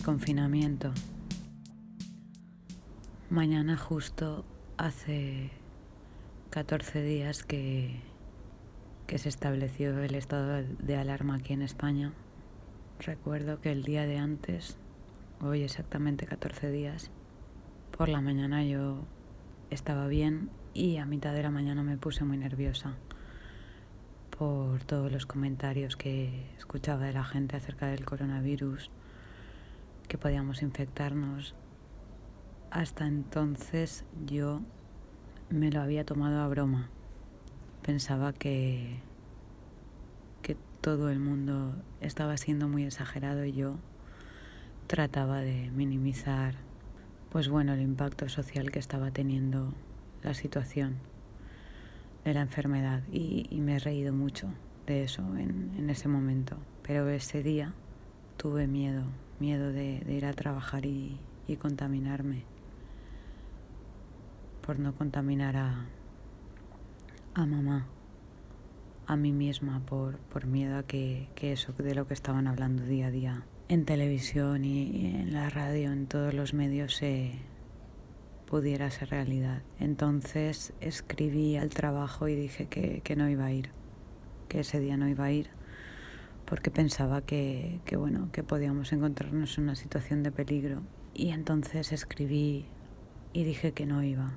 Mi confinamiento. Mañana justo hace 14 días que, que se estableció el estado de alarma aquí en España. Recuerdo que el día de antes, hoy exactamente 14 días, por la mañana yo estaba bien y a mitad de la mañana me puse muy nerviosa por todos los comentarios que escuchaba de la gente acerca del coronavirus, que podíamos infectarnos. Hasta entonces yo me lo había tomado a broma. Pensaba que, que todo el mundo estaba siendo muy exagerado y yo trataba de minimizar pues bueno el impacto social que estaba teniendo la situación de la enfermedad y, me he reído mucho de eso en, ese momento. Pero ese día tuve miedo, miedo de, ir a trabajar y, contaminarme, por no contaminar a, mamá, a mí misma, por, miedo a que, que eso de lo que estaban hablando día a día en televisión y en la radio, en todos los medios se, pudiera ser realidad. Entonces escribí al trabajo y dije que, no iba a ir, que ese día no iba a ir, porque pensaba que, que, bueno, que podíamos encontrarnos en una situación de peligro. Y entonces escribí y dije que no iba.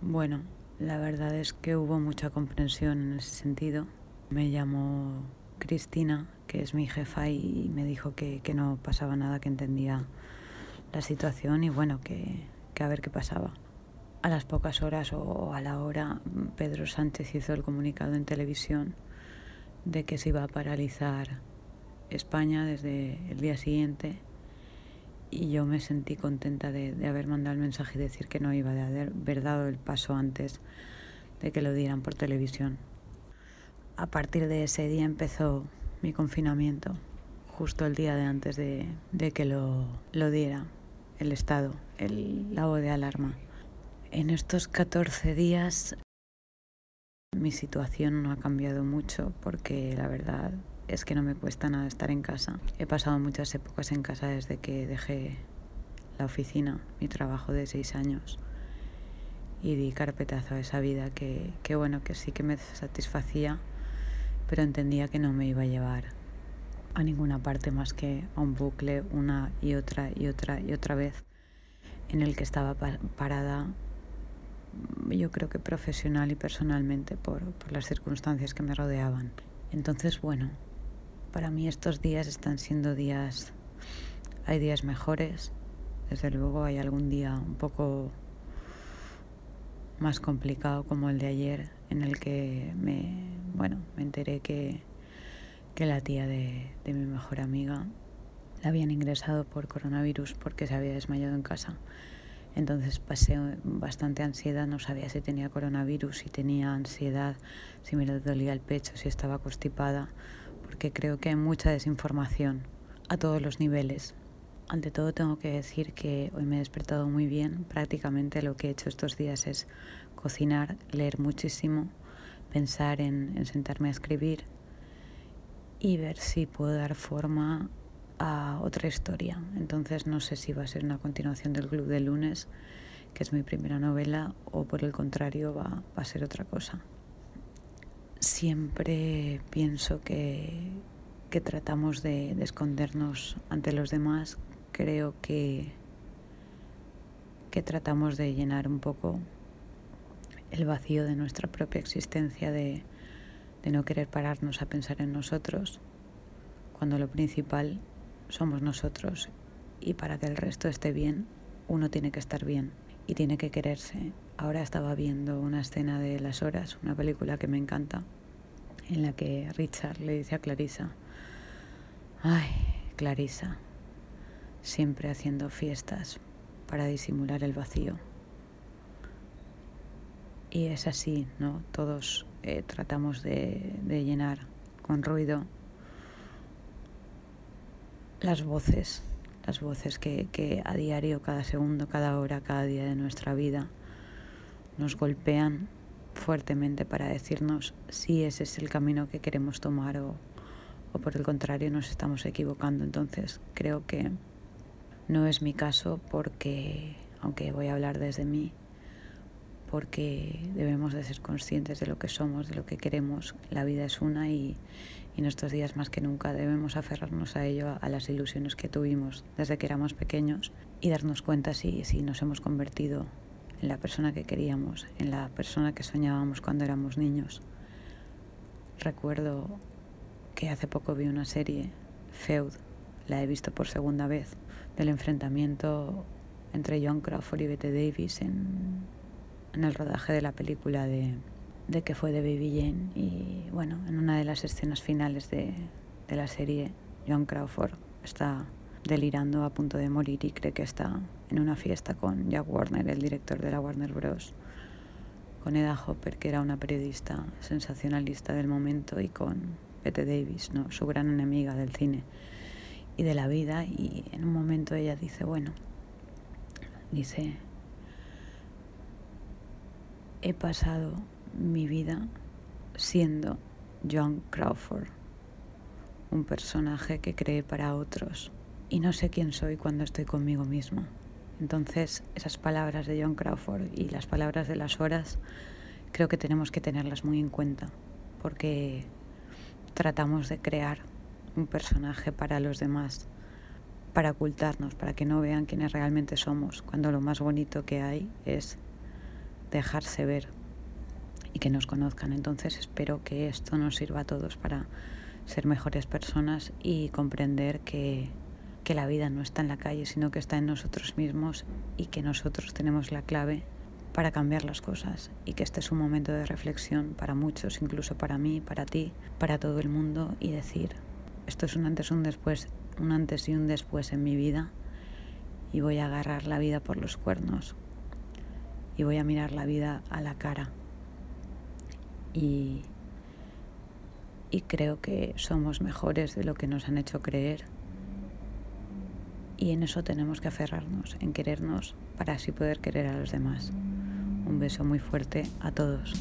Bueno, la verdad es que hubo mucha comprensión en ese sentido. Me llamó Cristina, que es mi jefa, y me dijo que, que no pasaba nada, que entendía la situación y bueno, que, a ver qué pasaba. A las pocas horas o a la hora, Pedro Sánchez hizo el comunicado en televisión de que se iba a paralizar España desde el día siguiente y yo me sentí contenta de, haber mandado el mensaje y decir que no iba, de haber dado el paso antes de que lo dieran por televisión. A partir de ese día empezó mi confinamiento, justo el día de antes de, que lo, lo diera el Estado, el, la de alarma. En estos 14 días mi situación no ha cambiado mucho porque la verdad es que no me cuesta nada estar en casa. He pasado muchas épocas en casa desde que dejé la oficina, mi trabajo de seis años y di carpetazo a esa vida que, que bueno, que sí que me satisfacía, pero entendía que no me iba a llevar a ninguna parte más que a un bucle una y otra y otra y otra vez en el que estaba parada yo creo que profesional y personalmente por, por las circunstancias que me rodeaban. Entonces, bueno, para mí estos días están siendo días, hay días mejores, desde luego hay algún día un poco más complicado como el de ayer en el que me, bueno, me enteré que que la tía de, mi mejor amiga la habían ingresado por coronavirus porque se había desmayado en casa. Entonces pasé bastante ansiedad, no sabía si tenía coronavirus, si tenía ansiedad, si me dolía el pecho, si estaba constipada, porque creo que hay mucha desinformación a todos los niveles. Ante todo tengo que decir que hoy me he despertado muy bien, prácticamente lo que he hecho estos días es cocinar, leer muchísimo, pensar en, en sentarme a escribir, y ver si puedo dar forma a otra historia. Entonces no sé si va a ser una continuación del Club de Lunes, que es mi primera novela, o por el contrario va, a ser otra cosa. Siempre pienso que, que tratamos de, de, escondernos ante los demás. Creo que, que tratamos de llenar un poco el vacío de nuestra propia existencia, de, de no querer pararnos a pensar en nosotros, cuando lo principal somos nosotros y para que el resto esté bien, uno tiene que estar bien y tiene que quererse. Ahora estaba viendo una escena de Las Horas, una película que me encanta, en la que Richard le dice a Clarissa, ay, Clarissa, siempre haciendo fiestas para disimular el vacío. Y es así, ¿no? Todos eh, tratamos de, llenar con ruido las voces, las voces que, que, a diario, cada segundo, cada hora, cada día de nuestra vida nos golpean fuertemente para decirnos si ese es el camino que queremos tomar o, o por el contrario nos estamos equivocando. Entonces creo que No es mi caso porque, aunque voy a hablar desde mí, porque debemos de ser conscientes de lo que somos, de lo que queremos. La vida es una y, en estos días más que nunca debemos aferrarnos a ello, a, las ilusiones que tuvimos desde que éramos pequeños y darnos cuenta si, si nos hemos convertido en la persona que queríamos, en la persona que soñábamos cuando éramos niños. Recuerdo que hace poco vi una serie, Feud, la he visto por segunda vez, del enfrentamiento entre John Crawford y Bette Davis en en el rodaje de la película de, de que fue de Baby Jane y bueno, en una de las escenas finales de, de la serie, John Crawford está delirando a punto de morir y cree que está en una fiesta con Jack Warner, el director de la Warner Bros., con Eda Hopper, que era una periodista sensacionalista del momento, y con Bette Davis, ¿no? su gran enemiga del cine y de la vida. Y en un momento ella dice, bueno, dice, he pasado mi vida siendo John Crawford, un personaje que cree para otros y no sé quién soy cuando estoy conmigo misma. Entonces, esas palabras de John Crawford y las palabras de las horas creo que tenemos que tenerlas muy en cuenta porque tratamos de crear un personaje para los demás, para ocultarnos, para que no vean quiénes realmente somos, cuando lo más bonito que hay es dejarse ver y que nos conozcan. Entonces espero que esto nos sirva a todos para ser mejores personas y comprender que, que la vida no está en la calle, sino que está en nosotros mismos y que nosotros tenemos la clave para cambiar las cosas y que este es un momento de reflexión para muchos, incluso para mí, para ti, para todo el mundo y decir, esto es un antes, un después, un antes y un después en mi vida y voy a agarrar la vida por los cuernos y voy a mirar la vida a la cara. Y, y creo que somos mejores de lo que nos han hecho creer. Y en eso tenemos que aferrarnos, en querernos para así poder querer a los demás. Un beso muy fuerte a todos.